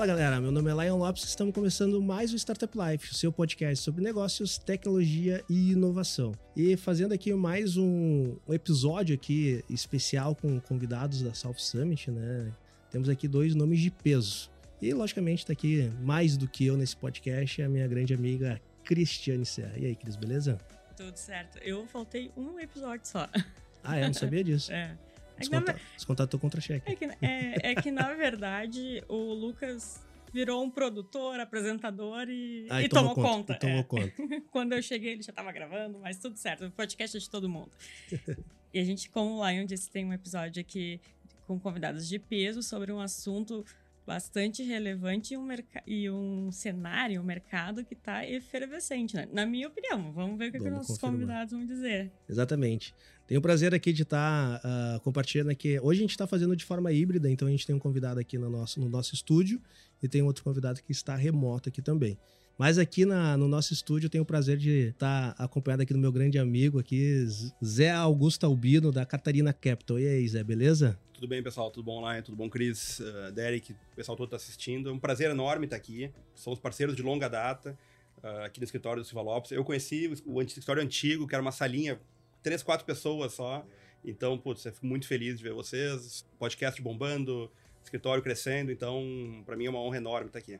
Fala galera, meu nome é Lion Lopes e estamos começando mais o Startup Life, o seu podcast sobre negócios, tecnologia e inovação. E fazendo aqui mais um, um episódio aqui especial com convidados da South Summit, né? Temos aqui dois nomes de peso. E logicamente está aqui mais do que eu nesse podcast a minha grande amiga Cristiane Serra. E aí, Cris, beleza? Tudo certo. Eu faltei um episódio só. Ah, é? Não sabia disso. É. É que, Desconta, na, descontatou contra-cheque. é, que, é, é que, na verdade, o Lucas virou um produtor, apresentador e, Ah, e tomou, conta. e tomou é. conta. Quando eu cheguei, ele já estava gravando, mas tudo certo. O podcast é de todo mundo. e a gente, como o Lion disse, tem um episódio aqui com convidados de peso sobre um assunto bastante relevante e um, e um cenário, um mercado que está efervescente, né? Na minha opinião. Vamos ver o que, que nossos confirmar. convidados vão dizer. Exatamente. Tenho o prazer aqui de estar compartilhando aqui. Hoje a gente está fazendo de forma híbrida, então a gente tem um convidado aqui no nosso, no nosso estúdio e tem outro convidado que está remoto aqui também. Mas aqui na- no nosso estúdio eu tenho o prazer de estar acompanhado aqui do meu grande amigo aqui, Zé Augusto Albino, da Catarina Capital. E aí, Zé, beleza? Tudo bem, pessoal? Tudo bom online? Tudo bom, Cris? Uh, Derek, o pessoal todo está assistindo. É um prazer enorme estar aqui. Somos parceiros de longa data uh, aqui no escritório do Silva Lopes. Eu conheci o, escritório antigo, que era uma salinha, três, quatro pessoas só. Então, putz, eu fico muito feliz de ver vocês. Podcast bombando, escritório crescendo. Então, para mim é uma honra enorme estar aqui.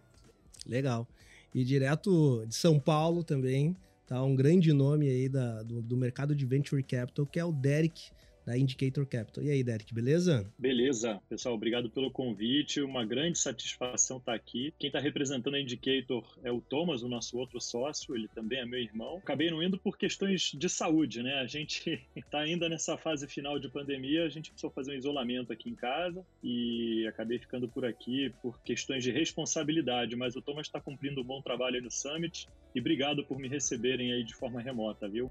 Legal. E direto de São Paulo também, tá um grande nome aí da, do, do mercado de Venture Capital, que é o Derek, da Indicator Capital. E aí, Derek, beleza? Beleza, pessoal, obrigado pelo convite. Uma grande satisfação estar aqui. Quem está representando a Indicator é o Thomas, o nosso outro sócio, ele também é meu irmão. Acabei não indo por questões de saúde, né? A gente está ainda nessa fase final de pandemia, a gente precisou fazer um isolamento aqui em casa e acabei ficando por aqui por questões de responsabilidade, mas o Thomas está cumprindo um bom trabalho aí no Summit e obrigado por me receberem aí de forma remota, viu?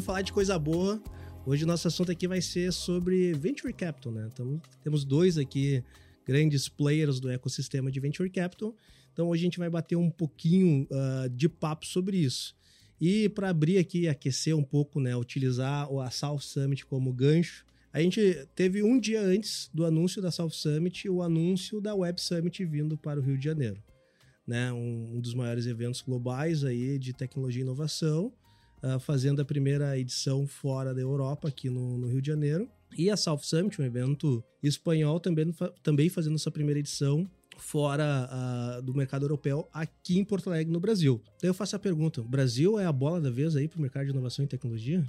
Vamos falar de coisa boa. Hoje o nosso assunto aqui vai ser sobre Venture Capital, né? Então, temos dois aqui grandes players do ecossistema de Venture Capital. Então hoje a gente vai bater um pouquinho ah, de papo sobre isso. E para abrir aqui, aquecer um pouco, né? Utilizar a South Summit como gancho. A gente teve um dia antes do anúncio da South Summit o anúncio da Web Summit vindo para o Rio de Janeiro. Né? Um, um dos maiores eventos globais aí de tecnologia e inovação ah, fazendo a primeira edição fora da Europa, aqui no, no Rio de Janeiro. E a South Summit, um evento espanhol, também, também fazendo sua primeira edição fora ah, do mercado europeu, aqui em Porto Alegre, no Brasil. Daí eu faço a pergunta: o Brasil é a bola da vez aí para o mercado de inovação e tecnologia?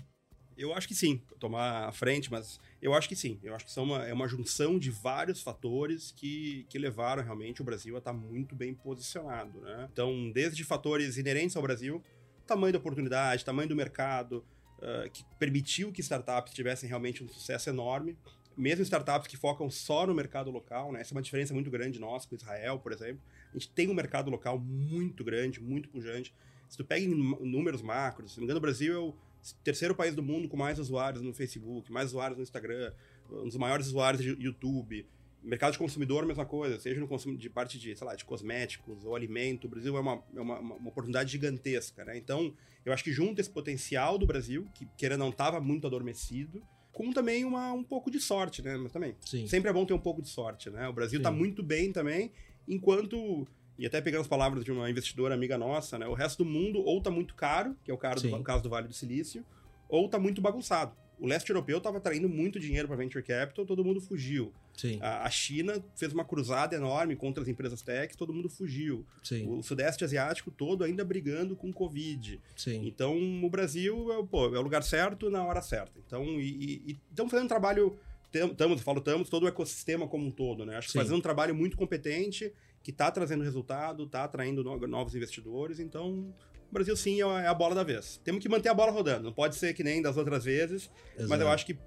Eu acho que sim, tomar a frente, mas eu acho que sim. Eu acho que são uma, é uma junção de vários fatores que, que levaram realmente o Brasil a estar muito bem posicionado. Né? Então, desde fatores inerentes ao Brasil, tamanho da oportunidade, tamanho do mercado, ah, que permitiu que startups tivessem realmente um sucesso enorme. Mesmo startups que focam só no mercado local, né? essa é uma diferença muito grande nossa com Israel, por exemplo. A gente tem um mercado local muito grande, muito pujante. Se tu pega em números macros, se não me engano, o Brasil é o terceiro país do mundo com mais usuários no Facebook, mais usuários no Instagram, um dos maiores usuários de YouTube. Mercado de consumidor, mesma coisa, seja no consumo de parte de, sei lá, de cosméticos ou alimento. O Brasil é uma, é uma, uma oportunidade gigantesca, né? Então, eu acho que junta esse potencial do Brasil, que queira não estava muito adormecido, com também uma, um pouco de sorte, né? Mas também, Sim. sempre é bom ter um pouco de sorte, né? O Brasil está muito bem também, enquanto e até pegando as palavras de uma investidora amiga nossa, né? O resto do mundo ou tá muito caro, que é o caso, do, o caso do Vale do Silício, ou tá muito bagunçado. O leste europeu estava atraindo muito dinheiro para venture capital, todo mundo fugiu. Sim, A, China fez uma cruzada enorme contra as empresas techs, todo mundo fugiu. sim, O sudeste asiático todo ainda brigando com o Covid. sim. Então, o Brasil é, pô, é o lugar certo na hora certa. Então, e estamos fazendo um trabalho, estamos, falo estamos, todo o ecossistema como um todo, né? Acho que fazendo um trabalho muito competente, que está trazendo resultado, está atraindo no- novos investidores. Então, o Brasil sim é a- é a bola da vez. Temos que manter a bola rodando. Não pode ser que nem das outras vezes, mas Exato. eu acho que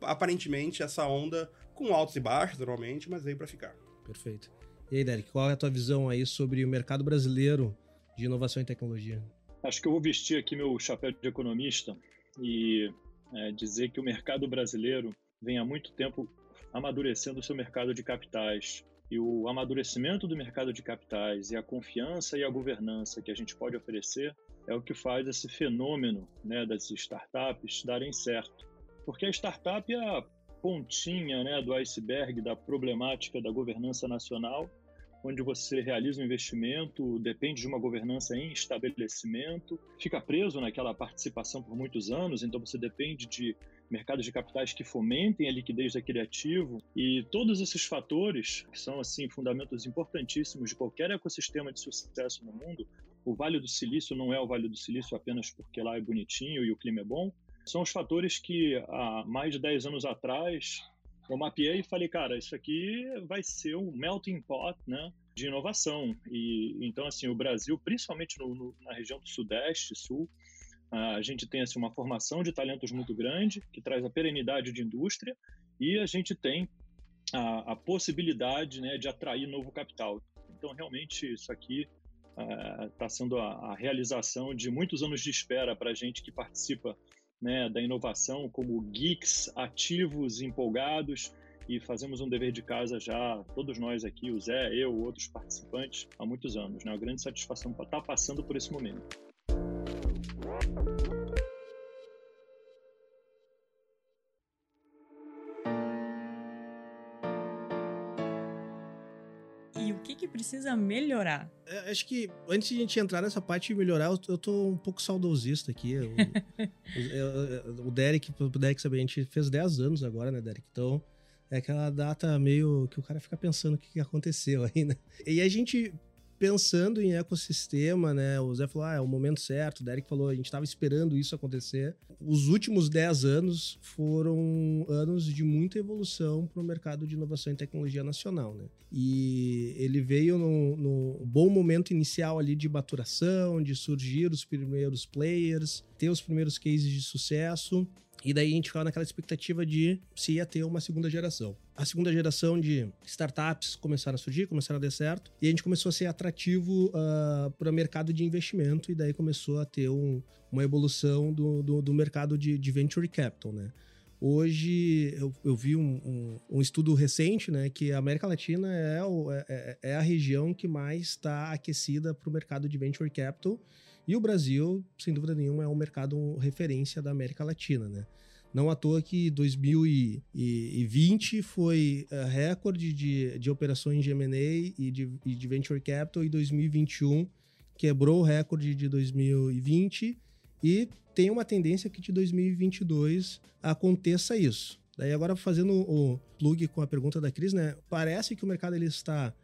aparentemente essa onda, com altos e baixos normalmente, mas veio para ficar. Perfeito. E aí, Derek, qual é a tua visão aí sobre o mercado brasileiro de inovação e tecnologia? Acho que eu vou vestir aqui meu chapéu de economista e é, dizer que o mercado brasileiro vem há muito tempo amadurecendo o seu mercado de capitais. E o amadurecimento do mercado de capitais e a confiança e a governança que a gente pode oferecer é o que faz esse fenômeno né, das startups darem certo. Porque a startup é a pontinha né, do iceberg da problemática da governança nacional onde você realiza um investimento, depende de uma governança em estabelecimento, fica preso naquela participação por muitos anos, então você depende de mercados de capitais que fomentem a liquidez daquele ativo e todos esses fatores, que são assim fundamentos importantíssimos de qualquer ecossistema de sucesso no mundo, o Vale do Silício não é o Vale do Silício apenas porque lá é bonitinho e o clima é bom, são os fatores que há mais de 10 anos atrás eu mapeei e falei, cara, isso aqui vai ser um melting pot, né, de inovação. E então assim, o Brasil, principalmente no, no, na região do Sudeste, Sul, a gente tem assim uma formação de talentos muito grande que traz a perenidade de indústria e a gente tem a, a possibilidade, né, de atrair novo capital. Então realmente isso aqui está uh, sendo a, a realização de muitos anos de espera para a gente que participa né, da inovação como geeks ativos, empolgados e fazemos um dever de casa já, todos nós aqui, o Zé, eu, outros participantes, há muitos anos. Né? Uma grande satisfação estar tá passando por esse momento. Precisa melhorar? É, acho que antes de a gente entrar nessa parte de melhorar, eu, eu tô um pouco saudosista aqui. Eu, o, o Derek, pro Derek saber, a gente fez 10 anos agora, né, Derek? Então, é aquela data meio que o cara fica pensando o que aconteceu aí, né? E a gente pensando em ecossistema, né? O Zé falou, ah, é o momento certo. O Derek falou, a gente estava esperando isso acontecer. Os últimos 10 anos foram anos de muita evolução para o mercado de inovação e tecnologia nacional, né? E ele veio no, no bom momento inicial ali de maturação, de surgir os primeiros players, ter os primeiros cases de sucesso. E daí a gente ficava naquela expectativa de se ia ter uma segunda geração. A segunda geração de startups começaram a surgir, começaram a dar certo, e a gente começou a ser atrativo uh, ah, para o mercado de investimento, e daí começou a ter um, uma evolução do, do, do mercado de, de, venture capital, né? Hoje eu, eu vi um, um, um, estudo recente, né, que a América Latina é, o, é, é, é a região que mais está aquecida para o mercado de venture capital, e o Brasil, sem dúvida nenhuma, é um mercado referência da América Latina, né? Não à toa que 2020 foi uh, recorde de, de operações de M&A e de, e de Venture Capital e 2021 quebrou o recorde de 2020 e tem uma tendência que de 2022 aconteça isso. Daí agora fazendo o plug com a pergunta da Cris, né? Parece que o mercado ele está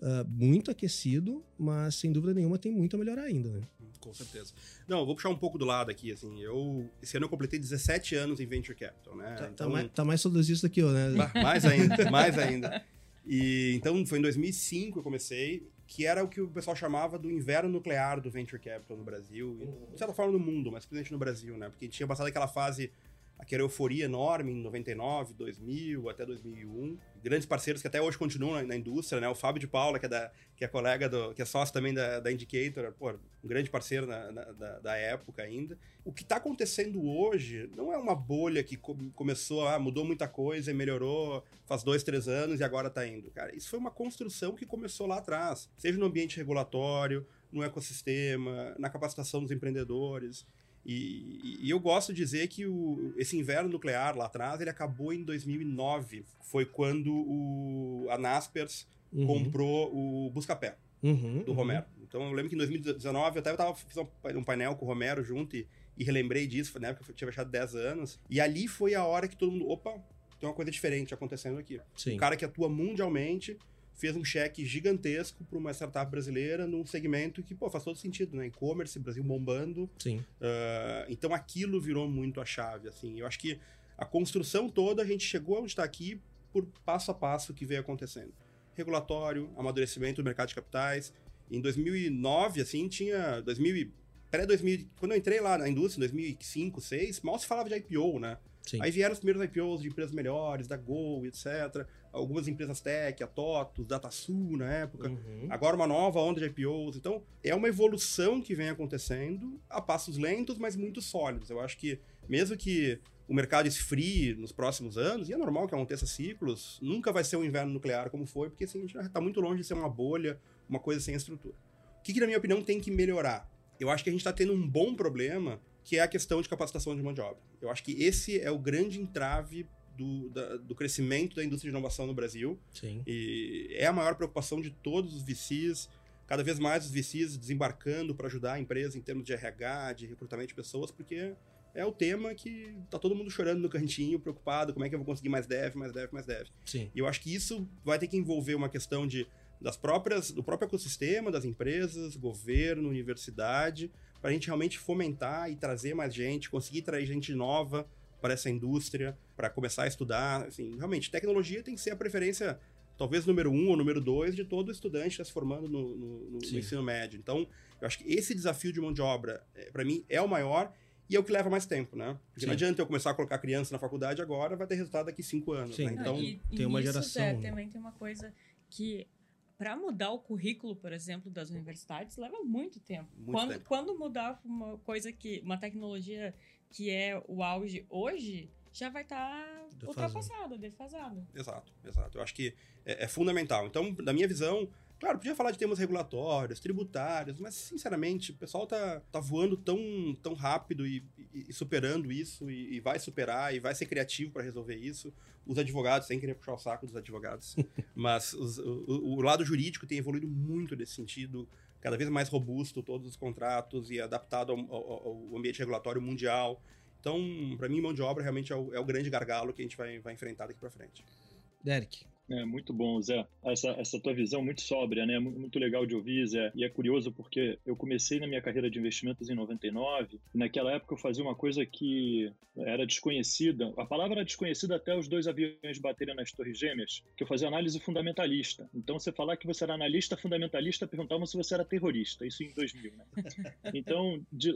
uh, muito aquecido, mas sem dúvida nenhuma tem muito a melhorar ainda, né? Com certeza. Não, eu vou puxar um pouco do lado aqui, assim, eu... Esse ano eu completei 17 anos em Venture Capital, né? Tá, tá então, tá mais, tá mais saudosista que eu, né? Mais ainda, mais ainda. E, então, foi em 2005 que eu comecei, que era o que o pessoal chamava do inverno nuclear do Venture Capital no Brasil, e, de certa forma no mundo, mas principalmente no Brasil, né? Porque tinha passado aquela fase aquela euforia enorme em 99, 2000, até 2001. Grandes parceiros que até hoje continuam na, na, indústria, né? O Fábio de Paula, que é, da, que é colega, do, que é sócio também da, da Indicator, pô, um grande parceiro na, na, da, da, época ainda. O que está acontecendo hoje não é uma bolha que começou, ah, mudou muita coisa e melhorou faz dois, três anos e agora está indo. Cara, isso foi uma construção que começou lá atrás, seja no ambiente regulatório, no ecossistema, na capacitação dos empreendedores. E, e, eu gosto de dizer que o, esse inverno nuclear lá atrás, ele acabou em 2009. Foi quando o, a Naspers uhum. comprou o Buscapé, uhum, do uhum. Romero. Então eu lembro que em 2019 eu até tava, fiz um painel com o Romero junto e, e relembrei disso, na época eu tinha achado 10 anos. E ali foi a hora que todo mundo, opa, tem uma coisa diferente acontecendo aqui. Sim. Um cara que atua mundialmente fez um cheque gigantesco para uma startup brasileira num segmento que, pô, faz todo sentido, né? E-commerce, Brasil bombando. Sim. Uh, então aquilo virou muito a chave, assim. Eu acho que a construção toda, a gente chegou onde está aqui por passo a passo que veio acontecendo. Regulatório, amadurecimento do mercado de capitais. Em 2009, assim, tinha... 2000, pré-2000... Quando eu entrei lá na indústria, em 2005, 2006, mal se falava de IPO, né? Sim. Aí vieram os primeiros IPOs de empresas melhores, da Gol, etc algumas empresas tech, a TOTOS, DataSul na época, Uhum. agora uma nova onda de IPOs. Então, é uma evolução que vem acontecendo a passos lentos, mas muito sólidos. Eu acho que, mesmo que o mercado esfrie nos próximos anos, e é normal que aconteça ciclos, nunca vai ser um inverno nuclear como foi, porque assim, a gente está muito longe de ser uma bolha, uma coisa sem estrutura. O que, que, na minha opinião, tem que melhorar? Eu acho que a gente está tendo um bom problema, que é a questão de capacitação de mão de obra. Eu acho que esse é o grande entrave do, da, do crescimento da indústria de inovação no Brasil. Sim. E é a maior preocupação de todos os VCs, cada vez mais os VCs desembarcando para ajudar a empresa em termos de RH, de recrutamento de pessoas, porque é o tema que tá todo mundo chorando no cantinho, preocupado, como é que eu vou conseguir mais dev, mais dev, mais dev. Sim. E eu acho que isso vai ter que envolver uma questão de das próprias do próprio ecossistema, das empresas, governo, universidade, para a gente realmente fomentar e trazer mais gente, conseguir trazer gente nova para essa indústria, para começar a estudar. Assim, realmente, tecnologia tem que ser a preferência, talvez número um ou número dois, de todo estudante que está se formando no, no, no, no ensino médio. Então, eu acho que esse desafio de mão de obra, é, para mim, é o maior e é o que leva mais tempo, né? Porque Sim. não adianta eu começar a colocar criança na faculdade agora, vai ter resultado daqui cinco anos. Sim. Né? Então, Ah, e, e tem uma nisso, geração, Zé, né? também tem uma coisa que para mudar o currículo, por exemplo, das universidades, leva muito tempo. Muito quando, tempo. quando mudar uma coisa que. uma tecnologia que é o auge hoje, já vai estar Defasado. ultrapassada, defasada. Exato, exato. Eu acho que é, é fundamental. Então, da minha visão, claro, podia falar de temas regulatórios, tributários, mas, sinceramente, o pessoal tá, tá voando tão, tão rápido e, e- e superando isso, e, e vai superar, e vai ser criativo para resolver isso. Os advogados, sem querer puxar o saco dos advogados, mas os- o, o- o lado jurídico tem evoluído muito nesse sentido, cada vez mais robusto, todos os contratos e adaptado ao, ao- ao ambiente regulatório mundial. Então, para mim, mão de obra realmente é o, é o grande gargalo que a gente vai, vai enfrentar daqui para frente. Derek. É, muito bom, Zé. Essa, essa tua visão muito sóbria, né? Mu- Muito legal de ouvir, Zé. E é curioso porque eu comecei na minha carreira de investimentos em 99. E naquela época eu fazia uma coisa que era desconhecida. A palavra era desconhecida até os dois aviões baterem nas Torres Gêmeas, que eu fazia análise fundamentalista. Então, você falar que você era analista fundamentalista, perguntavam se você era terrorista. Isso em 2000, né? Então, de...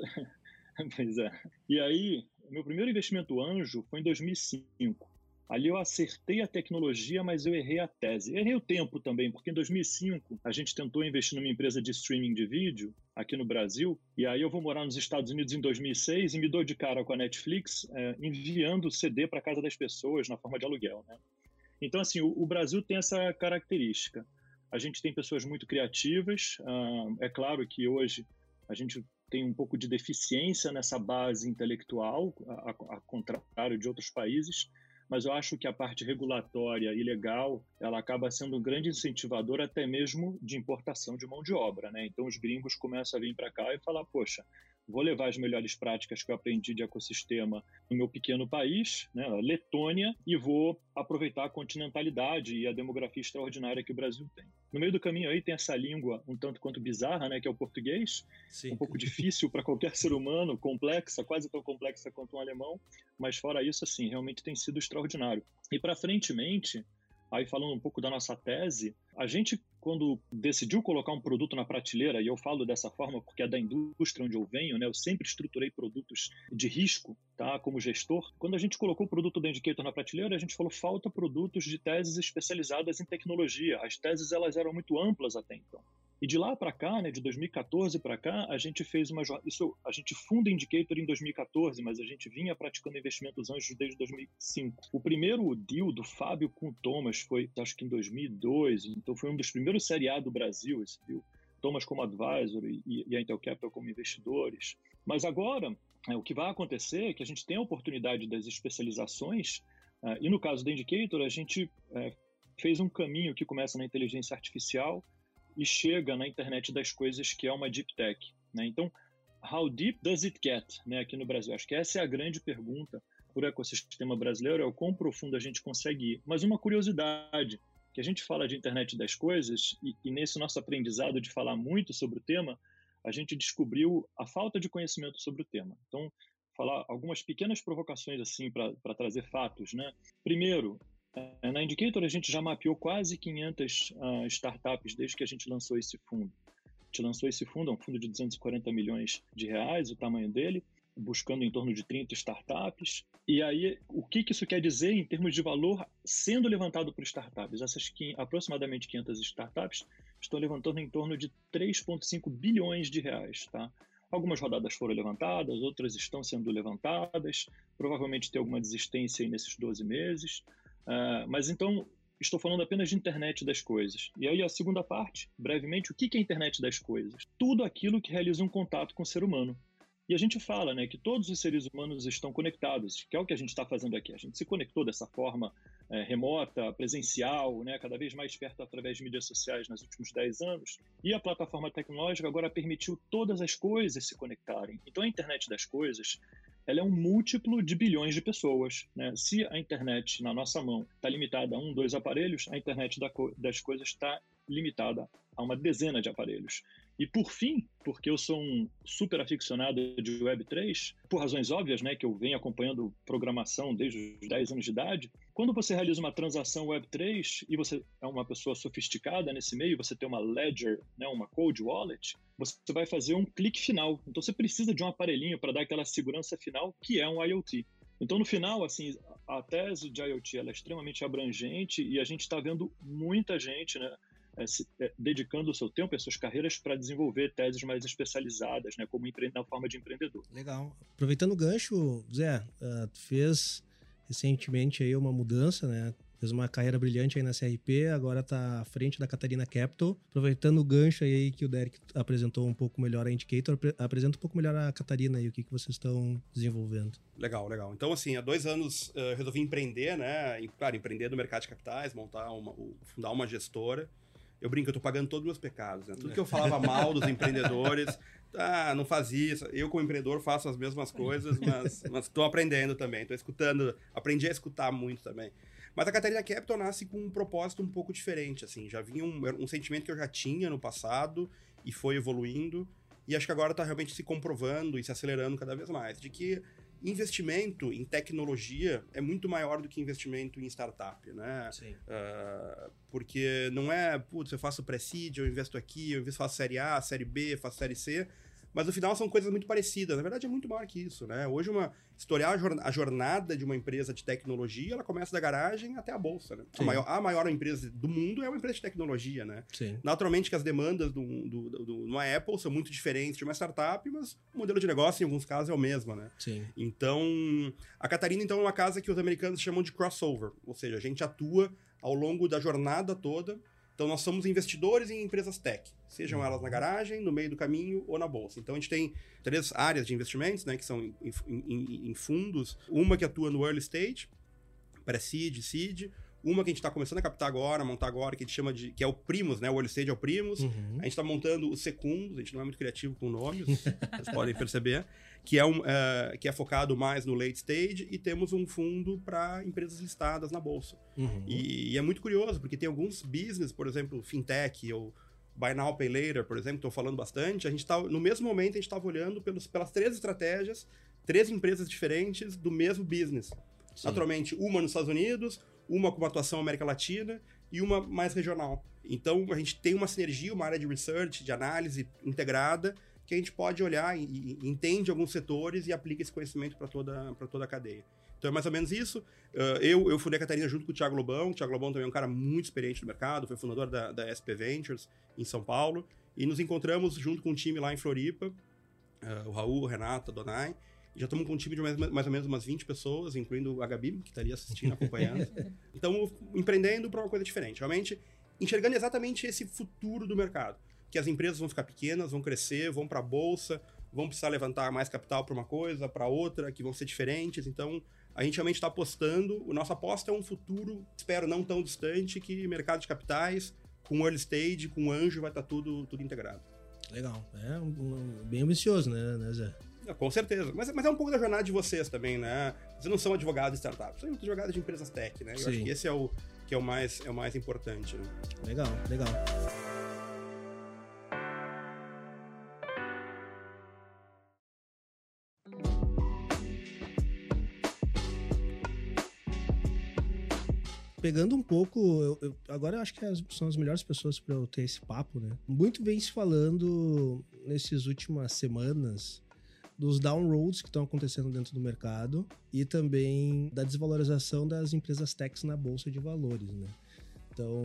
pois é. E aí, meu primeiro investimento anjo foi em 2005. Ali eu acertei a tecnologia, mas eu errei a tese. Errei o tempo também, porque em 2005 a gente tentou investir numa empresa de streaming de vídeo aqui no Brasil, e aí eu vou morar nos Estados Unidos em 2006 e me dou de cara com a Netflix é, enviando CD para casa das pessoas na forma de aluguel. Né? Então, assim, o, o Brasil tem essa característica. A gente tem pessoas muito criativas. é claro que hoje a gente tem um pouco de deficiência nessa base intelectual, a, a- contrário de outros países mas eu acho que a parte regulatória e legal ela acaba sendo um grande incentivador até mesmo de importação de mão de obra, né? Então os gringos começam a vir para cá e falar, poxa, vou levar as melhores práticas que eu aprendi de ecossistema no meu pequeno país, né, Letônia, e vou aproveitar a continentalidade e a demografia extraordinária que o Brasil tem. No meio do caminho aí tem essa língua um tanto quanto bizarra, né, que é o português, Sim. um pouco difícil para qualquer ser humano, complexa, quase tão complexa quanto um alemão, mas fora isso, assim, realmente tem sido extraordinário. E para frentemente, aí falando um pouco da nossa tese, a gente quando decidiu colocar um produto na prateleira, e eu falo dessa forma porque é da indústria onde eu venho, né? Eu sempre estruturei produtos de risco, tá? Como gestor. Quando a gente colocou o produto da Indicator na prateleira, a gente falou falta produtos de teses especializadas em tecnologia. As teses elas eram muito amplas até então. E de lá para cá, né, de 2014 para cá, a gente fez uma isso a gente funda Indicator em 2014, mas a gente vinha praticando investimentos anjos desde 2005. O primeiro deal do Fábio com o Thomas foi, acho que em 2002, então foi um dos primeiros Série A do Brasil, esse deal. Thomas como advisor e, e a Intel Capital como investidores. Mas agora, é, o que vai acontecer é que a gente tem a oportunidade das especializações, ah, e no caso da Indicator, a gente é, fez um caminho que começa na inteligência artificial e chega na internet das coisas, que é uma deep tech. Né? Então, how deep does it get né, aqui no Brasil? Acho que essa é a grande pergunta para o ecossistema brasileiro, é o quão profundo a gente consegue ir. Mas uma curiosidade, que a gente fala de internet das coisas, e, e nesse nosso aprendizado de falar muito sobre o tema, a gente descobriu a falta de conhecimento sobre o tema. Então, falar algumas pequenas provocações assim para trazer fatos. Né? Primeiro, na Indicator, a gente já mapeou quase 500 uh, startups desde que a gente lançou esse fundo. A gente lançou esse fundo, é um fundo de 240 milhões de reais, o tamanho dele, buscando em torno de 30 startups. E aí, o que, que isso quer dizer em termos de valor sendo levantado por startups? Essas aproximadamente 500 startups estão levantando em torno de 3,5 bilhões de reais. Tá? Algumas rodadas foram levantadas, outras estão sendo levantadas, provavelmente tem alguma desistência nesses 12 meses. Uh, mas então, estou falando apenas de internet das coisas. E aí a segunda parte, brevemente, o que é internet das coisas? Tudo aquilo que realiza um contato com o ser humano. E a gente fala né, que todos os seres humanos estão conectados, que é o que a gente está fazendo aqui. A gente se conectou dessa forma é, remota, presencial, né, cada vez mais perto através de mídias sociais nos últimos 10 anos. E a plataforma tecnológica agora permitiu todas as coisas se conectarem. Então a internet das coisas ela é um múltiplo de bilhões de pessoas. Né? Se a internet na nossa mão está limitada a um, dois aparelhos, a internet das coisas está limitada a uma dezena de aparelhos. E por fim, porque eu sou um super aficionado de Web3, por razões óbvias, né, que eu venho acompanhando programação desde os 10 anos de idade, quando você realiza uma transação Web3 e você é uma pessoa sofisticada nesse meio, você tem uma ledger, né, uma cold wallet, você vai fazer um clique final. Então você precisa de um aparelhinho para dar aquela segurança final, que é um IoT. Então, no final, assim, a tese de IoT é extremamente abrangente e a gente está vendo muita gente, né, é, se, é, dedicando o seu tempo e as suas carreiras para desenvolver teses mais especializadas, né, como na forma de empreendedor. Legal. Aproveitando o gancho, Zé, uh, tu fez recentemente aí uma mudança, né? Fez uma carreira brilhante aí na CRP, agora está à frente da Catarina Capital. Aproveitando o gancho aí que o Derek apresentou um pouco melhor a Indicator, apresenta um pouco melhor a Catarina e o que, que vocês estão desenvolvendo. Legal, legal. Então, assim, há dois anos uh, resolvi empreender, né? Claro, empreender no mercado de capitais, montar uma, fundar uma gestora. Eu brinco, eu tô pagando todos os meus pecados, né? Tudo que eu falava mal dos empreendedores, ah, não faz isso. Eu, como empreendedor, faço as mesmas coisas, mas estou aprendendo também. Estou escutando, aprendi a escutar muito também. Mas a Catarina Capital nasce com um propósito um pouco diferente, assim. Já vinha um, um sentimento que eu já tinha no passado e foi evoluindo. E acho que agora está realmente se comprovando e se acelerando cada vez mais. De que investimento em tecnologia é muito maior do que investimento em startup, né? Sim. Uh, porque não é, putz, eu faço pré-seed, eu investo aqui, eu faço série A, série B, faço série C. Mas no final são coisas muito parecidas. Na verdade, é muito maior que isso, né? Hoje, uma, historiar a jornada de uma empresa de tecnologia, ela começa da garagem até a bolsa, né? A maior, a maior, empresa do mundo é uma empresa de tecnologia, né? Sim. Naturalmente que as demandas do, do, do, de uma Apple são muito diferentes de uma startup, mas o modelo de negócio, em alguns casos, é o mesmo, né? Sim. Então, a Catarina, então, é uma casa que os americanos chamam de crossover. Ou seja, a gente atua ao longo da jornada toda então, nós somos investidores em empresas tech, sejam uhum. elas na garagem, no meio do caminho ou na bolsa. Então, a gente tem três áreas de investimentos, né, que são em, em, em fundos. Uma que atua no early stage, pré-seed, seed. Uma que a gente está começando a captar agora, montar agora, que a gente chama de. que é o Primus, né? O early stage é o Primus. Uhum. A gente está montando o Secundos, a gente não é muito criativo com nomes, vocês podem perceber que é, um, uh, que é focado mais no late stage, e temos um fundo para empresas listadas na bolsa. Uhum. E, e, é muito curioso, porque tem alguns business, por exemplo, fintech ou Buy Now, Pay Later, por exemplo, estou falando bastante, a gente tá, no mesmo momento a gente estava olhando pelos, pelas três estratégias, três empresas diferentes do mesmo business. Sim. Naturalmente, uma nos Estados Unidos, uma com uma atuação na América Latina e uma mais regional. Então, a gente tem uma sinergia, uma área de research, de análise integrada, que a gente pode olhar e, e entende alguns setores e aplica esse conhecimento para toda, toda a cadeia. Então é mais ou menos isso. Uh, eu, eu fundei a Catarina junto com o Thiago Lobão. O Thiago Lobão também é um cara muito experiente no mercado, foi fundador da, da SP Ventures em São Paulo. E nos encontramos junto com um time lá em Floripa, uh, o Raul, o Renato, a Donai. Já estamos com um time de mais, mais ou menos umas 20 pessoas, incluindo a Gabi, que está ali assistindo, acompanhando. então, empreendendo para uma coisa diferente. Realmente, enxergando exatamente esse futuro do mercado que as empresas vão ficar pequenas, vão crescer, vão para a bolsa, vão precisar levantar mais capital para uma coisa, para outra, que vão ser diferentes. Então, a gente realmente está apostando. O nossa aposta é um futuro, espero não tão distante, que mercado de capitais, com early stage, com anjo, vai estar tá tudo, tudo integrado. Legal. É um, um, bem ambicioso, né, né Zé? É, com certeza. Mas, mas é um pouco da jornada de vocês também, né? Vocês não são advogados de startups, são advogados de empresas tech, né? Eu Sim. acho que esse é o, que é o, mais, é o mais importante. Né? Legal, legal. Pegando um pouco, eu, eu, agora eu acho que são as melhores pessoas para eu ter esse papo, né? Muito vem se falando nesses últimas semanas dos downroads que estão acontecendo dentro do mercado e também da desvalorização das empresas techs na bolsa de valores, né? Então,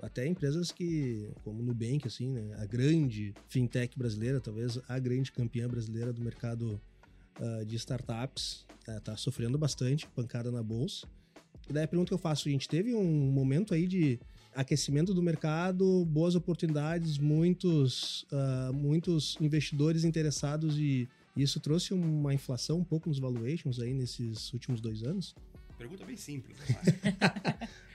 até empresas que, como Nubank, assim, né? A grande fintech brasileira, talvez a grande campeã brasileira do mercado uh, de startups, está uh, sofrendo bastante, pancada na bolsa. Daí a pergunta que eu faço, a gente teve um momento aí de aquecimento do mercado, boas oportunidades, muitos, uh, muitos investidores interessados e isso trouxe uma inflação um pouco nos valuations aí nesses últimos dois anos? Pergunta bem simples.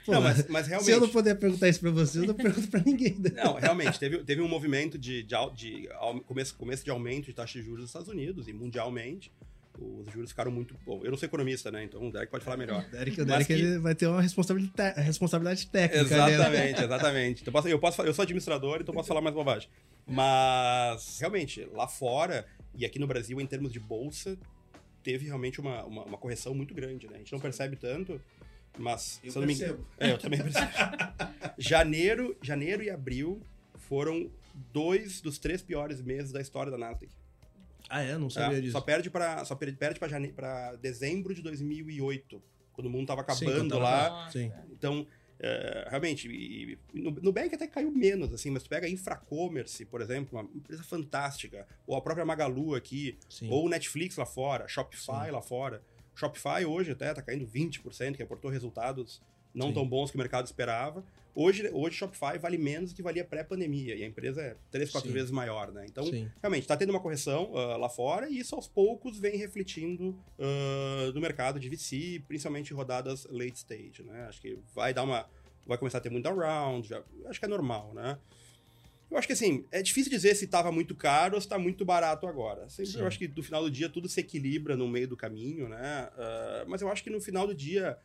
Pô, não, mas, mas, realmente. Se eu não puder perguntar isso para você, eu não pergunto para ninguém. Né? Não, realmente, teve, teve um movimento de, de, de, de começo, começo de aumento de taxa de juros nos Estados Unidos e mundialmente os juros ficaram muito. Bom, eu não sou economista, né? Então o Derek pode falar melhor. Derek, o Derek que... vai ter uma responsabilidade, responsabilidade técnica. Exatamente, exatamente. Então, eu, posso, eu sou administrador, então posso falar mais bobagem. Mas, realmente, lá fora e aqui no Brasil, em termos de bolsa, teve realmente uma, uma, uma correção muito grande, né? A gente não percebe tanto, mas. Eu percebo. Me... É, eu também percebo. janeiro, janeiro e abril foram dois dos três piores meses da história da Nasdaq. Ah, é? Não sabia é, disso. Só perde para só perde para jane... dezembro de 2008, quando o mundo tava acabando Sim, tava... lá. Sim. Então, é, realmente, e, no, Bank até caiu menos, assim, mas tu pega a Infracommerce, por exemplo, uma empresa fantástica, ou a própria Magalu aqui, Sim. ou o Netflix lá fora, Shopify Sim. lá fora. Shopify hoje até tá caindo 20%, que aportou resultados não Sim. tão bons que o mercado esperava. Hoje, hoje Shopify vale menos do que valia pré-pandemia, e a empresa é três, quatro Sim. vezes maior, né? Então, Sim. realmente, está tendo uma correção uh, lá fora, e isso aos poucos vem refletindo uh, no mercado de VC, principalmente rodadas late stage, né? Acho que vai dar uma... vai começar a ter muito downround, já, acho que é normal, né? Eu acho que assim, é difícil dizer se estava muito caro ou se está muito barato agora. Sempre, eu acho que no final do dia tudo se equilibra no meio do caminho, né? Uh, mas eu acho que no final do dia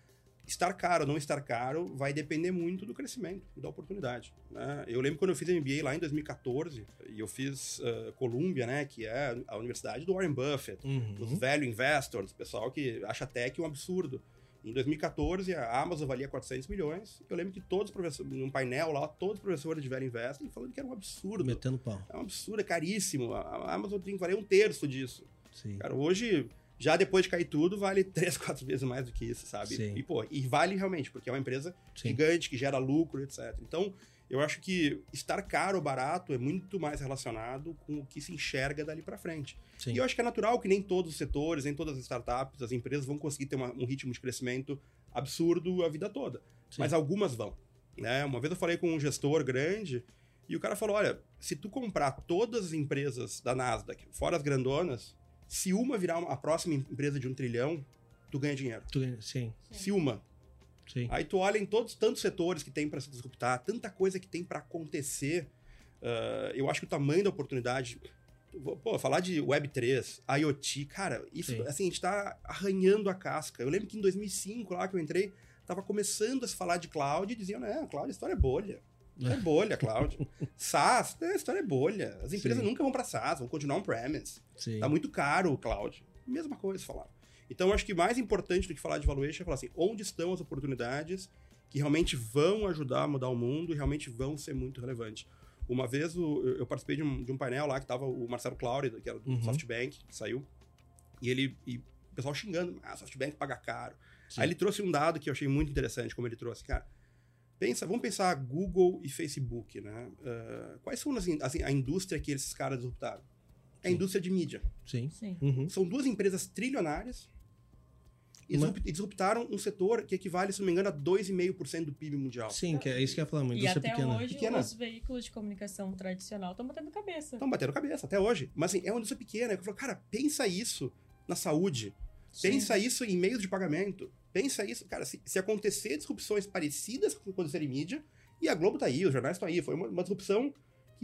estar caro ou não estar caro vai depender muito do crescimento e da oportunidade. Né? Eu lembro quando eu fiz MBA lá em 2014 e eu fiz uh, Columbia, né, que é a universidade do Warren Buffett, uhum. dos value investors, pessoal que acha tech um absurdo. Em 2014, a Amazon valia 400 milhões. Eu lembro que todos os professores, num painel lá, todos os professores de Value Investing falando que era um absurdo. Metendo pau. É um absurdo, é caríssimo. A Amazon tem que valer um terço disso. Sim. Cara, hoje já depois de cair tudo, vale três, quatro vezes mais do que isso, sabe? Sim. E, pô, e vale realmente, porque é uma empresa Sim. gigante, que gera lucro, etc. Então, eu acho que estar caro ou barato é muito mais relacionado com o que se enxerga dali para frente. Sim. E eu acho que é natural que nem todos os setores, nem todas as startups, as empresas vão conseguir ter uma, um ritmo de crescimento absurdo a vida toda. Sim. Mas algumas vão. Né? Uma vez eu falei com um gestor grande e o cara falou: olha, se tu comprar todas as empresas da Nasdaq, fora as grandonas, se uma virar a próxima empresa de um trilhão, tu ganha dinheiro. Tu ganha, sim. Se uma. Sim. Aí tu olha em todos tantos setores que tem para se disruptar, tanta coisa que tem para acontecer. Uh, eu acho que o tamanho da oportunidade. Pô, falar de Web3, IoT, cara, isso, sim. assim, a gente tá arranhando a casca. Eu lembro que em 2005, lá que eu entrei, tava começando a se falar de cloud e diziam, né, cloud, a história é bolha. É bolha, Cláudio. SaaS, a história é bolha. As empresas Sim. nunca vão para SaaS, vão continuar on-premise. Tá muito caro o cloud. Mesma coisa falar. Então, eu acho que mais importante do que falar de valuation é falar assim, onde estão as oportunidades que realmente vão ajudar a mudar o mundo e realmente vão ser muito relevantes. Uma vez eu participei de um, de um painel lá que tava o Marcelo Claure, que era do uhum. SoftBank, que saiu, e ele e o pessoal xingando, ah, SoftBank paga caro. Sim. Aí ele trouxe um dado que eu achei muito interessante, como ele trouxe, cara, Pensa, vamos pensar Google e Facebook, né? Uh, quais são as, as, a indústria que esses caras disruptaram? É a indústria de mídia. Sim. Sim. Uhum. São duas empresas trilionárias e Uma... disruptaram um setor que equivale, se não me engano, a 2,5% do PIB mundial. Sim, que é isso que eu ia falar, uma indústria e até pequena. hoje pequena. os veículos de comunicação tradicional estão batendo cabeça. Estão batendo cabeça, até hoje. Mas assim, é uma indústria pequena. Eu falo, cara, pensa isso na saúde. Sim. Pensa isso em meios de pagamento. Pensa isso, cara, se, se acontecer disrupções parecidas com acontecer em mídia, e a Globo tá aí, os jornais estão aí, foi uma, uma, disrupção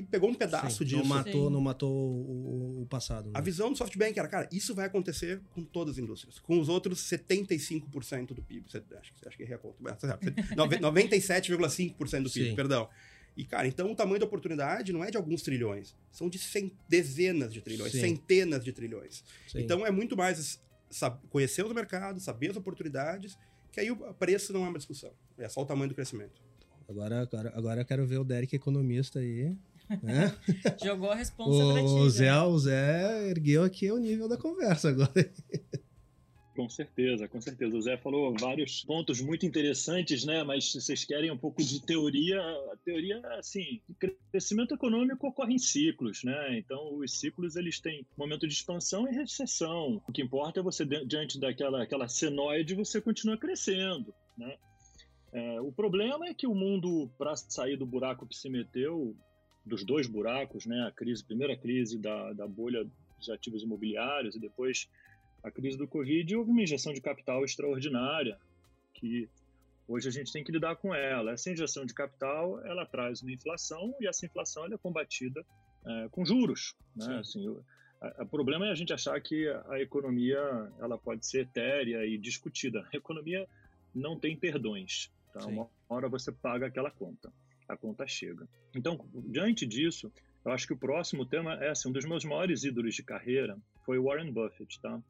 que pegou um pedaço Sim, disso. Não matou, não matou o, o passado. Né? A visão do SoftBank era, cara, isso vai acontecer com todas as indústrias. Com os outros 75% do PIB. Você, acho, acho que errei a conta. 97,5% do PIB, Sim. perdão. E, cara, então o tamanho da oportunidade não é de alguns trilhões, são de cent... dezenas de trilhões, Sim. centenas de trilhões. Sim. Então é muito mais conhecer os mercados, saber as oportunidades, que aí o preço não é uma discussão. É só o tamanho do crescimento. Agora, agora, agora eu quero ver o Derek economista aí. É? Jogou a responsa pra ti. O Zé, né? o Zé ergueu aqui o nível da conversa agora. Com certeza, com certeza. O Zé falou vários pontos muito interessantes, né? Mas se vocês querem um pouco de teoria, a teoria, assim, crescimento econômico ocorre em ciclos, né? Então, os ciclos, eles têm momento de expansão e recessão. O que importa é você, diante daquela aquela senoide, você continua crescendo, né? É, o problema é que o mundo, para sair do buraco que se meteu, dos dois buracos, né? A crise, primeira crise da, da bolha dos ativos imobiliários e depois a crise do Covid, houve uma injeção de capital extraordinária, que hoje a gente tem que lidar com ela. Essa injeção de capital, ela traz uma inflação, e essa inflação ela é combatida é, com juros. Né? Assim, o, a, problema é a gente achar que a economia ela pode ser etérea e discutida. A economia não tem perdões. Tá? Uma hora você paga aquela conta, a conta chega. Então, diante disso, eu acho que o próximo tema é assim, um dos meus maiores ídolos de carreira foi Warren Buffett, tá?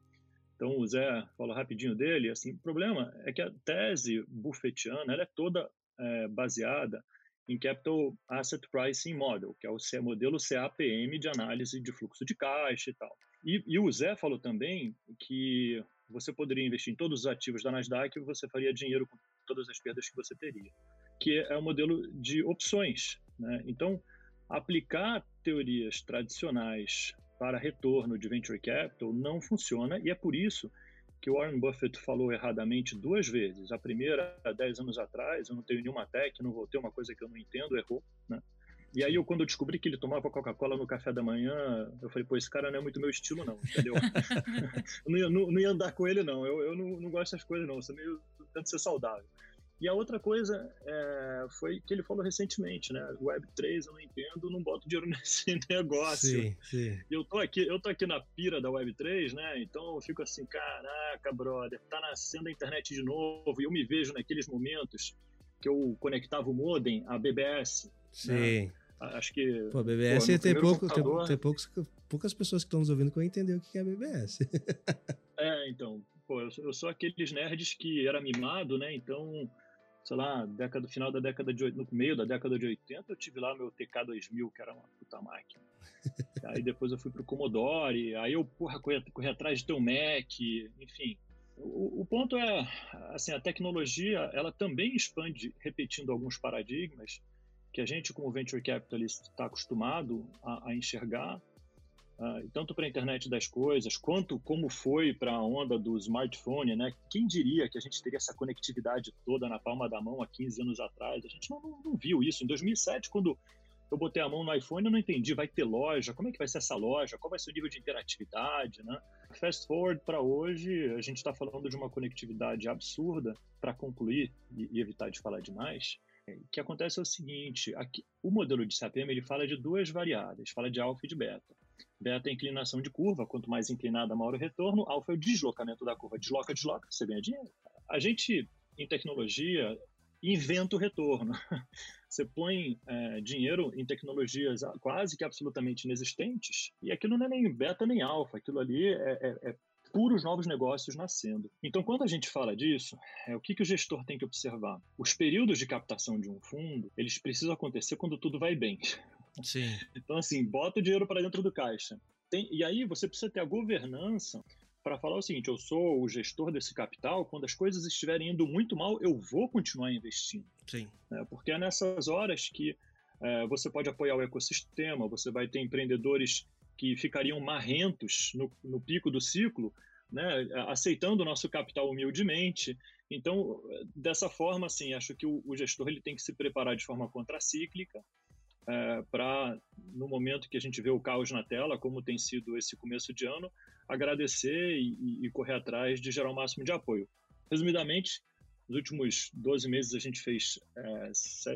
Então, o Zé falou rapidinho dele. Assim, o problema é que a tese buffettiana ela é toda é, baseada em Capital Asset Pricing Model, que é o modelo CAPM de análise de fluxo de caixa e tal. E, e, o Zé falou também que você poderia investir em todos os ativos da Nasdaq e você faria dinheiro com todas as perdas que você teria, que é o modelo de opções. Né? Então, aplicar teorias tradicionais para retorno de venture capital não funciona e é por isso que o Warren Buffett falou erradamente duas vezes. A primeira, há 10 anos atrás, eu não tenho nenhuma tech, não vou ter uma coisa que eu não entendo, errou, né? E aí, eu, quando eu descobri que ele tomava Coca-Cola no café da manhã, eu falei, pô, esse cara não é muito meu estilo, não, entendeu? não, ia, não, não, ia, andar com ele, não. Eu, eu não, não gosto dessas coisas, não. Eu sou meio, tento ser saudável. E a outra coisa é, foi que ele falou recentemente, né? Web3 eu não entendo, não boto dinheiro nesse negócio. Sim, sim. Eu tô aqui, eu tô aqui na pira da Web3, né? Então eu fico assim, caraca, brother, tá nascendo a internet de novo. E eu me vejo naqueles momentos que eu conectava o modem à BBS. Né? Sim. Né? Acho que. Pô, BBS pô, tem, pouco, computador... tem, tem poucos, poucas pessoas que estão nos ouvindo que vão entender o que é BBS. é, então. Pô, eu sou aqueles nerds que era mimado, né? Então sei lá, década, final da década de no meio da década de 80, eu tive lá meu TK2000, que era uma puta máquina. aí depois eu fui pro Commodore, aí eu, porra, corri, corri atrás de ter um Mac, enfim. O, o, ponto é, assim, a tecnologia, ela também expande, repetindo alguns paradigmas que a gente, como venture capitalist, está acostumado a, a enxergar, Uh, tanto para a internet das coisas, quanto como foi para a onda do smartphone, né? Quem diria que a gente teria essa conectividade toda na palma da mão há 15 anos atrás? A gente não, não, não, viu isso. Em 2007, quando eu botei a mão no iPhone, eu não entendi. Vai ter loja? Como é que vai ser essa loja? Qual vai ser o nível de interatividade, né? Fast forward para hoje, a gente está falando de uma conectividade absurda. Para concluir e, e evitar de falar demais, o que acontece é o seguinte: aqui, o modelo de CAPM ele fala de duas variáveis, fala de alfa e de beta. Beta é inclinação de curva, quanto mais inclinada, maior o retorno. Alfa é o deslocamento da curva. Desloca, desloca, você ganha dinheiro. A gente, em tecnologia, inventa o retorno. Você põe é, dinheiro em tecnologias quase que absolutamente inexistentes e aquilo não é nem beta nem alfa, aquilo ali é, é, é puros novos negócios nascendo. Então, quando a gente fala disso, é o que, que o gestor tem que observar? Os períodos de captação de um fundo, eles precisam acontecer quando tudo vai bem. Sim. Então, assim, bota o dinheiro para dentro do caixa. Tem, e aí você precisa ter a governança para falar o seguinte: eu sou o gestor desse capital, quando as coisas estiverem indo muito mal, eu vou continuar investindo. Sim. É, porque é nessas horas que é, você pode apoiar o ecossistema, você vai ter empreendedores que ficariam marrentos no, no pico do ciclo, né, aceitando o nosso capital humildemente. Então, dessa forma, assim, acho que o, o gestor ele tem que se preparar de forma contracíclica, é, para, no momento que a gente vê o caos na tela, como tem sido esse começo de ano, agradecer e, e correr atrás de gerar o máximo de apoio. Resumidamente, nos últimos 12 meses a gente fez é,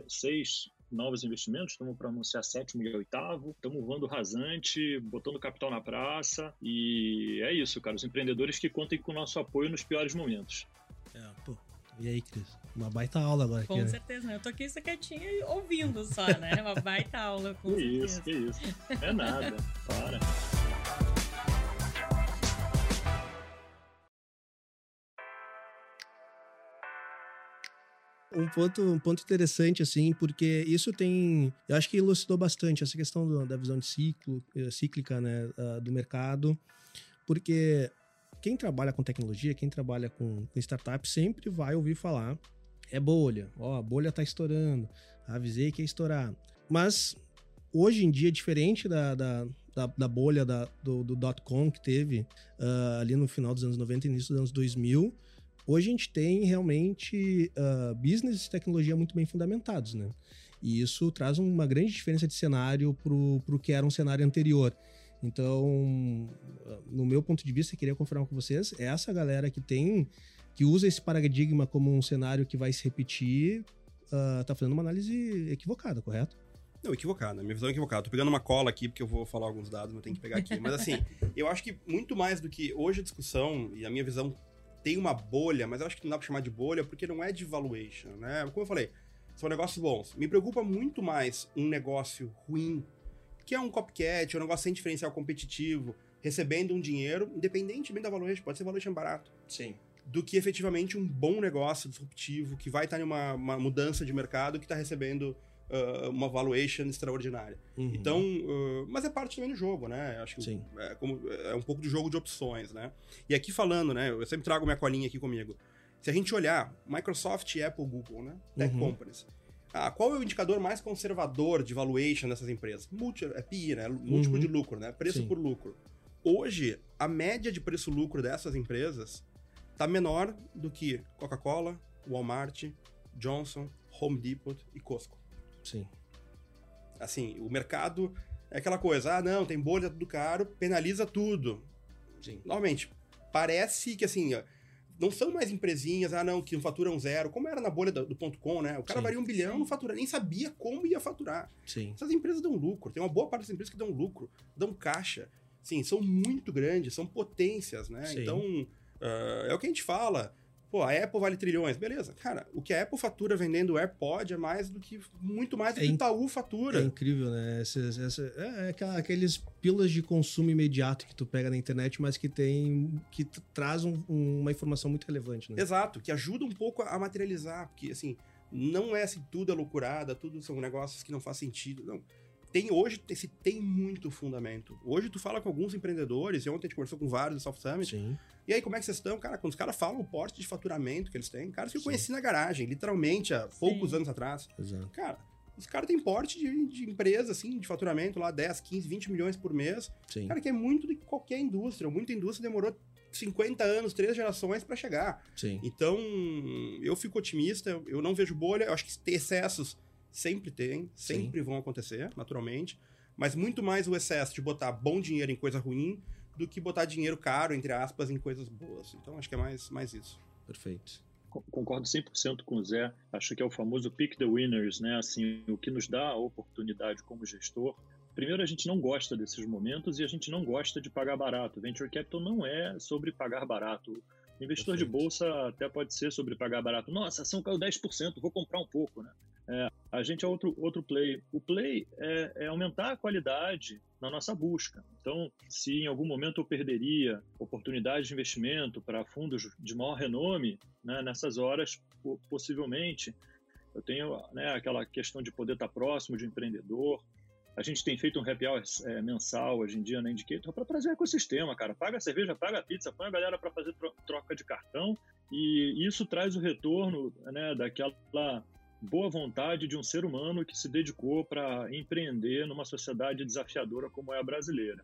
seis novos investimentos, estamos para anunciar sétimo e oitavo, estamos voando rasante, botando capital na praça e é isso, cara. Os empreendedores que contem com o nosso apoio nos piores momentos. É, pô. E aí, Cris? Uma baita aula agora. Com aqui, né? certeza, né? Eu tô aqui quietinha e ouvindo só, né? Uma baita aula, com que certeza. isso, que isso. É nada, para. Um ponto, um ponto interessante, assim, porque isso tem. Eu acho que elucidou bastante essa questão do, da visão de ciclo, eh, cíclica né, uh, do mercado, porque quem trabalha com tecnologia, quem trabalha com, com startup, sempre vai ouvir falar: é bolha, ó, a bolha tá estourando, avisei que ia estourar. Mas hoje em dia, diferente da, da, da, da bolha da, do, do dot-com que teve uh, ali no final dos anos 90 e início dos anos 2000, hoje a gente tem realmente uh, business e tecnologia muito bem fundamentados, né? E isso traz uma grande diferença de cenário para o que era um cenário anterior. Então, no meu ponto de vista, queria confirmar com vocês, é essa galera que tem, que usa esse paradigma como um cenário que vai se repetir, uh, tá fazendo uma análise equivocada, correto? Não, equivocada. Minha visão é equivocada. Tô pegando uma cola aqui porque eu vou falar alguns dados, mas eu tenho que pegar aqui. Mas assim, eu acho que muito mais do que hoje a discussão e a minha visão tem uma bolha, mas eu acho que não dá pra chamar de bolha porque não é de valuation, né? Como eu falei, são negócios bons. Me preocupa muito mais um negócio ruim, que é um copycat, um negócio sem diferencial competitivo, recebendo um dinheiro, independentemente da valuation, pode ser valuation barato. Sim. Do que efetivamente um bom negócio disruptivo, que vai estar em uma, uma mudança de mercado, que está recebendo uh, uma valuation extraordinária. Uhum. Então, uh, mas é parte também do jogo, né? Acho que Sim. É, como, é um pouco de jogo de opções, né? E aqui falando, né? Eu sempre trago minha colinha aqui comigo. Se a gente olhar Microsoft, Apple, Google, né? Tech uhum. companies. Ah, qual é o indicador mais conservador de valuation dessas empresas? Multi, é PI, né? Múltiplo uhum. de lucro, né? Preço Sim. por lucro. Hoje, a média de preço-lucro dessas empresas está menor do que Coca-Cola, Walmart, Johnson, Home Depot e Costco. Sim. Assim, o mercado é aquela coisa, ah, não, tem bolha, tudo caro, penaliza tudo. Sim. Normalmente, parece que assim, não são mais empresinhas, ah, não, que não faturam zero, como era na bolha do, do ponto com, né? O cara Sim. varia um bilhão, não fatura, nem sabia como ia faturar. Sim. Essas empresas dão lucro, tem uma boa parte das empresas que dão lucro, dão caixa. Sim, são muito grandes, são potências, né? Sim. Então, uh, é o que a gente fala. Pô, a Apple vale trilhões, beleza. Cara, o que a Apple fatura vendendo o AirPod é mais do que muito mais do é que o Itaú fatura. É incrível, né? Essa, essa, é, é aqueles pilas de consumo imediato que tu pega na internet, mas que tem que traz um, uma informação muito relevante, né? Exato, que ajuda um pouco a materializar, porque assim, não é assim tudo é loucurada, tudo são negócios que não faz sentido, não tem hoje se tem muito fundamento. Hoje tu fala com alguns empreendedores, e ontem a gente conversou com vários do Soft Summit. Sim. E aí, como é que vocês estão? Cara, quando os caras falam o porte de faturamento que eles têm, caras que eu conheci na garagem, literalmente, há poucos Sim. anos atrás. Exato. Cara, os caras têm porte de, de, empresa, assim, de faturamento lá, 10, 15, 20 milhões por mês. Sim. Cara, que é muito de qualquer indústria. Muita indústria demorou 50 anos, três gerações para chegar. Sim. Então, eu fico otimista, eu não vejo bolha, eu acho que ter excessos sempre tem, sempre Sim. vão acontecer, naturalmente mas muito mais o excesso de botar bom dinheiro em coisa ruim do que botar dinheiro caro, entre aspas, em coisas boas. Então acho que é mais, mais isso. Perfeito. Concordo 100% com o Zé. Acho que é o famoso pick the winners, né? Assim, o que nos dá a oportunidade como gestor. Primeiro, a gente não gosta desses momentos e a gente não gosta de pagar barato. Venture capital não é sobre pagar barato. Investidor Perfeito. de bolsa até pode ser sobre pagar barato. Nossa, a ação caiu 10%, vou comprar um pouco, né? É, a gente é outro, outro play. O play é, é, aumentar a qualidade na nossa busca. Então, se em algum momento eu perderia oportunidade de investimento para fundos de maior renome, né, nessas horas, possivelmente, eu tenho né, aquela questão de poder estar próximo de um empreendedor. A gente tem feito um happy hour é, mensal hoje em dia na Indicator para trazer ecossistema, cara. Paga a cerveja, paga a pizza, põe a galera para fazer troca de cartão e isso traz o retorno né, daquela boa vontade de um ser humano que se dedicou para empreender numa sociedade desafiadora como é a brasileira.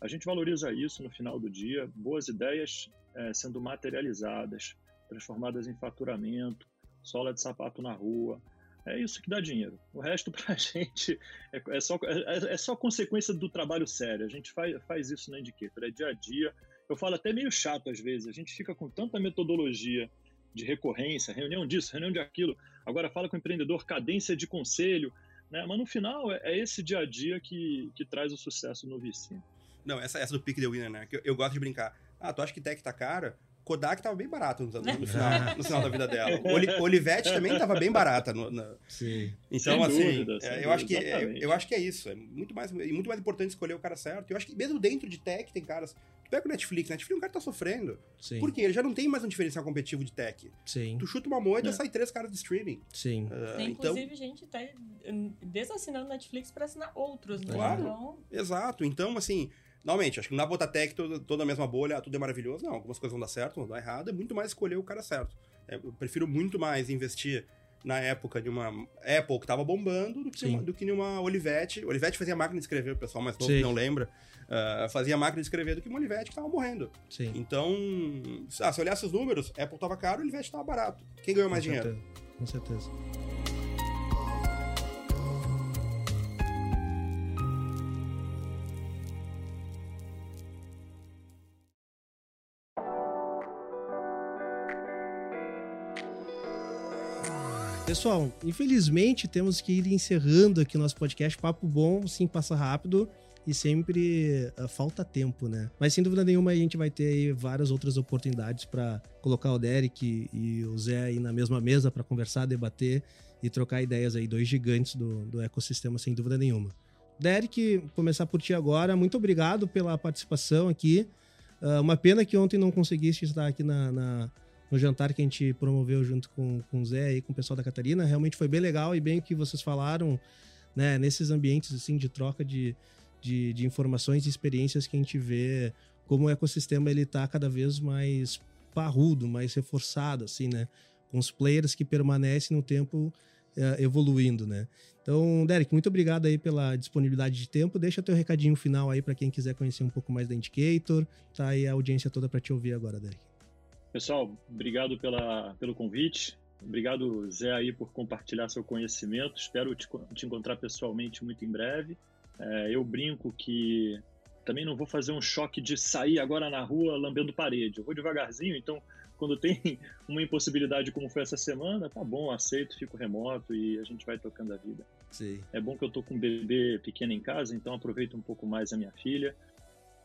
A gente valoriza isso no final do dia, boas ideias é, sendo materializadas, transformadas em faturamento, sola de sapato na rua. É isso que dá dinheiro. O resto para a gente é, é só, é, é, só consequência do trabalho sério. A gente faz, faz isso na Indicator, é dia a dia. Eu falo até meio chato às vezes, a gente fica com tanta metodologia de recorrência, reunião disso, reunião de aquilo. Agora fala com o empreendedor, cadência de conselho, né? Mas no final é, é esse dia a dia que, que traz o sucesso no VC. Não, essa, essa do pick the winner, né? Que eu, eu gosto de brincar. Ah, tu acha que tech tá cara? Kodak tava bem barato no, no, final, no final da vida dela. O Olivetti também tava bem barata. No, no... Sim. Então, sem assim, dúvida, é, eu, acho que, é, eu acho que é isso. É muito mais, muito mais importante escolher o cara certo. Eu acho que mesmo dentro de tech tem caras pega o Netflix, Netflix, o cara tá sofrendo. Sim. Porque ele já não tem mais um diferencial competitivo de tech. Sim. Tu chuta uma moeda e É. sai três caras de streaming. Sim. Uh, Tem, então, inclusive, gente tá hum, desassinando Netflix pra assinar outros, né? Claro. Então, exato. Então, assim, normalmente, acho que não dá botar tech toda, toda a mesma bolha, tudo é maravilhoso. Não, algumas coisas vão dar certo, vão dar errado. É muito mais escolher o cara certo. É, eu prefiro muito mais investir na época de uma Apple que tava bombando do que, uma, do que numa Olivetti. Olivetti fazia máquina de escrever, o pessoal mais novo não lembra. ah, fazia máquina de escrever do que uma Olivetti que tava morrendo. Sim. Então, ah, se olhasse os números, Apple tava caro, Olivetti tava barato. Quem ganhou mais com dinheiro? certeza, Com certeza. Pessoal, infelizmente temos que ir encerrando aqui nosso podcast. Papo bom, sim, passa rápido e sempre ah, falta tempo, né? Mas sem dúvida nenhuma a gente vai ter aí várias outras oportunidades para colocar o Derek e, e o Zé aí na mesma mesa para conversar, debater e trocar ideias aí, dois gigantes do, do ecossistema, sem dúvida nenhuma. Derek, começar por ti agora. Muito obrigado pela participação aqui. Ah, uma pena que ontem não conseguiste estar aqui na, na- no jantar que a gente promoveu junto com, com o Zé e com o pessoal da Catarina. Realmente foi bem legal e bem o que vocês falaram, né? Nesses ambientes assim de troca de, de, de informações e experiências que a gente vê como o ecossistema ele tá cada vez mais parrudo, mais reforçado, assim, né? Com os players que permanecem no tempo eh, evoluindo, né? Então, Derek, muito obrigado aí pela disponibilidade de tempo. Deixa teu recadinho final aí para quem quiser conhecer um pouco mais da Indicator. Tá aí a audiência toda para te ouvir agora, Derek. Pessoal, obrigado pela, pelo convite. Obrigado, Zé, aí, por compartilhar seu conhecimento. Espero te, te encontrar pessoalmente muito em breve. É, eu brinco que também não vou fazer um choque de sair agora na rua lambendo parede. Eu vou devagarzinho, então, quando tem uma impossibilidade como foi essa semana, tá bom, aceito, fico remoto e a gente vai tocando a vida. Sim. É bom que eu tô com um bebê pequeno em casa, então aproveito um pouco mais a minha filha.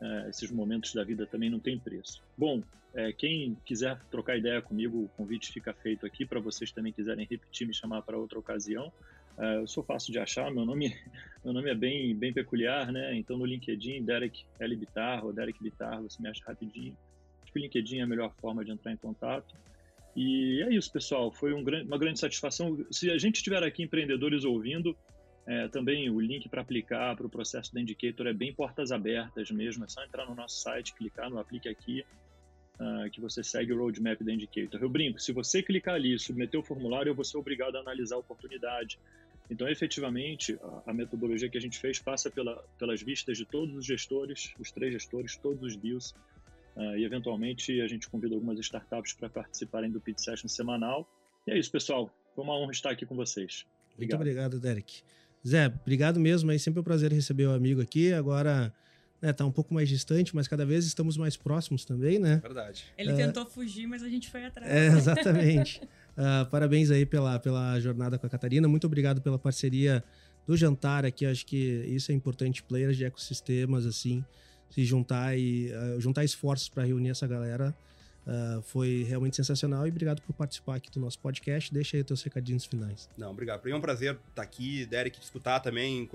É, esses momentos da vida também não tem preço. Bom, é, quem quiser trocar ideia comigo, o convite fica feito aqui para vocês também quiserem repetir, me chamar para outra ocasião. É, eu sou fácil de achar, meu nome, meu nome é bem, bem peculiar, né? Então no LinkedIn, Derek L. Bitar ou Derek Bitar, você me acha rapidinho. Acho que o LinkedIn é a melhor forma de entrar em contato. E é isso, pessoal. Foi um uma grande satisfação. Se a gente tiver aqui empreendedores ouvindo, é, também o link para aplicar para o processo da Indicator é bem portas abertas mesmo. É só entrar no nosso site, clicar no Aplique Aqui, ah, que você segue o roadmap da Indicator. Eu brinco, se você clicar ali e submeter o formulário, eu vou ser obrigado a analisar a oportunidade. Então, efetivamente, a, a metodologia que a gente fez passa pela, pelas vistas de todos os gestores, os três gestores, todos os deals, ah, e eventualmente a gente convida algumas startups para participarem do Pit Session semanal. E é isso, pessoal. Foi uma honra estar aqui com vocês. Muito Obrigado. obrigado, Derek. Zé, obrigado mesmo. É sempre um prazer receber o amigo aqui. Agora, né, tá um pouco mais distante, mas cada vez estamos mais próximos também, né? Verdade. ele tentou fugir, mas a gente foi atrás. É, exatamente. Ah, parabéns aí pela, pela jornada com a Catarina. Muito obrigado pela parceria do jantar aqui. Acho que isso é importante. Players de ecossistemas, assim, se juntar e ah, juntar esforços para reunir essa galera. Ah, foi realmente sensacional e obrigado por participar aqui do nosso podcast. Deixa aí teus recadinhos finais. Não, obrigado. Pra mim é um prazer estar aqui, Derek, escutar também,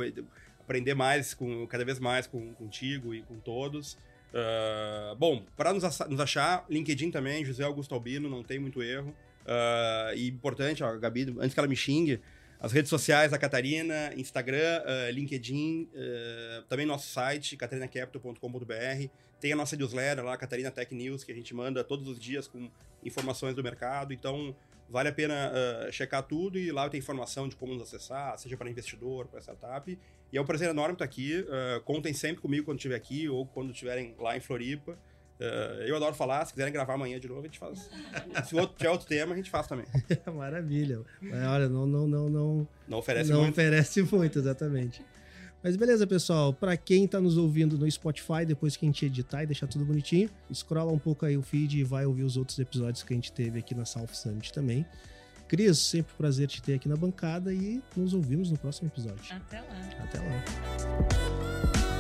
aprender mais, com, cada vez mais com, contigo e com todos. Ah, bom, para nos, nos achar, LinkedIn também, José Augusto Albino, não tem muito erro. Ah, e importante, ó, Gabi, antes que ela me xingue, as redes sociais da Catarina, Instagram, ah, LinkedIn, ah, também nosso site, catarinacapital.com.br. Tem a nossa newsletter lá, Catarina Tech News, que a gente manda todos os dias com informações do mercado. Então, vale a pena ah, checar tudo e lá tem informação de como nos acessar, seja para investidor, para startup. E é um prazer enorme estar aqui. Ah, contem sempre comigo quando estiver aqui ou quando estiverem lá em Floripa. Ah, eu adoro falar, se quiserem gravar amanhã de novo, a gente faz. se outro, tiver outro tema, a gente faz também. Maravilha. Mas, olha, não, não, não, não, Não oferece não muito. oferece muito, exatamente. Mas beleza, pessoal. Para quem tá nos ouvindo no Spotify, depois que a gente editar e deixar tudo bonitinho, scrolla um pouco aí o feed e vai ouvir os outros episódios que a gente teve aqui na South Summit também. Cris, sempre um prazer te ter aqui na bancada e nos ouvimos no próximo episódio. Até lá. Até lá.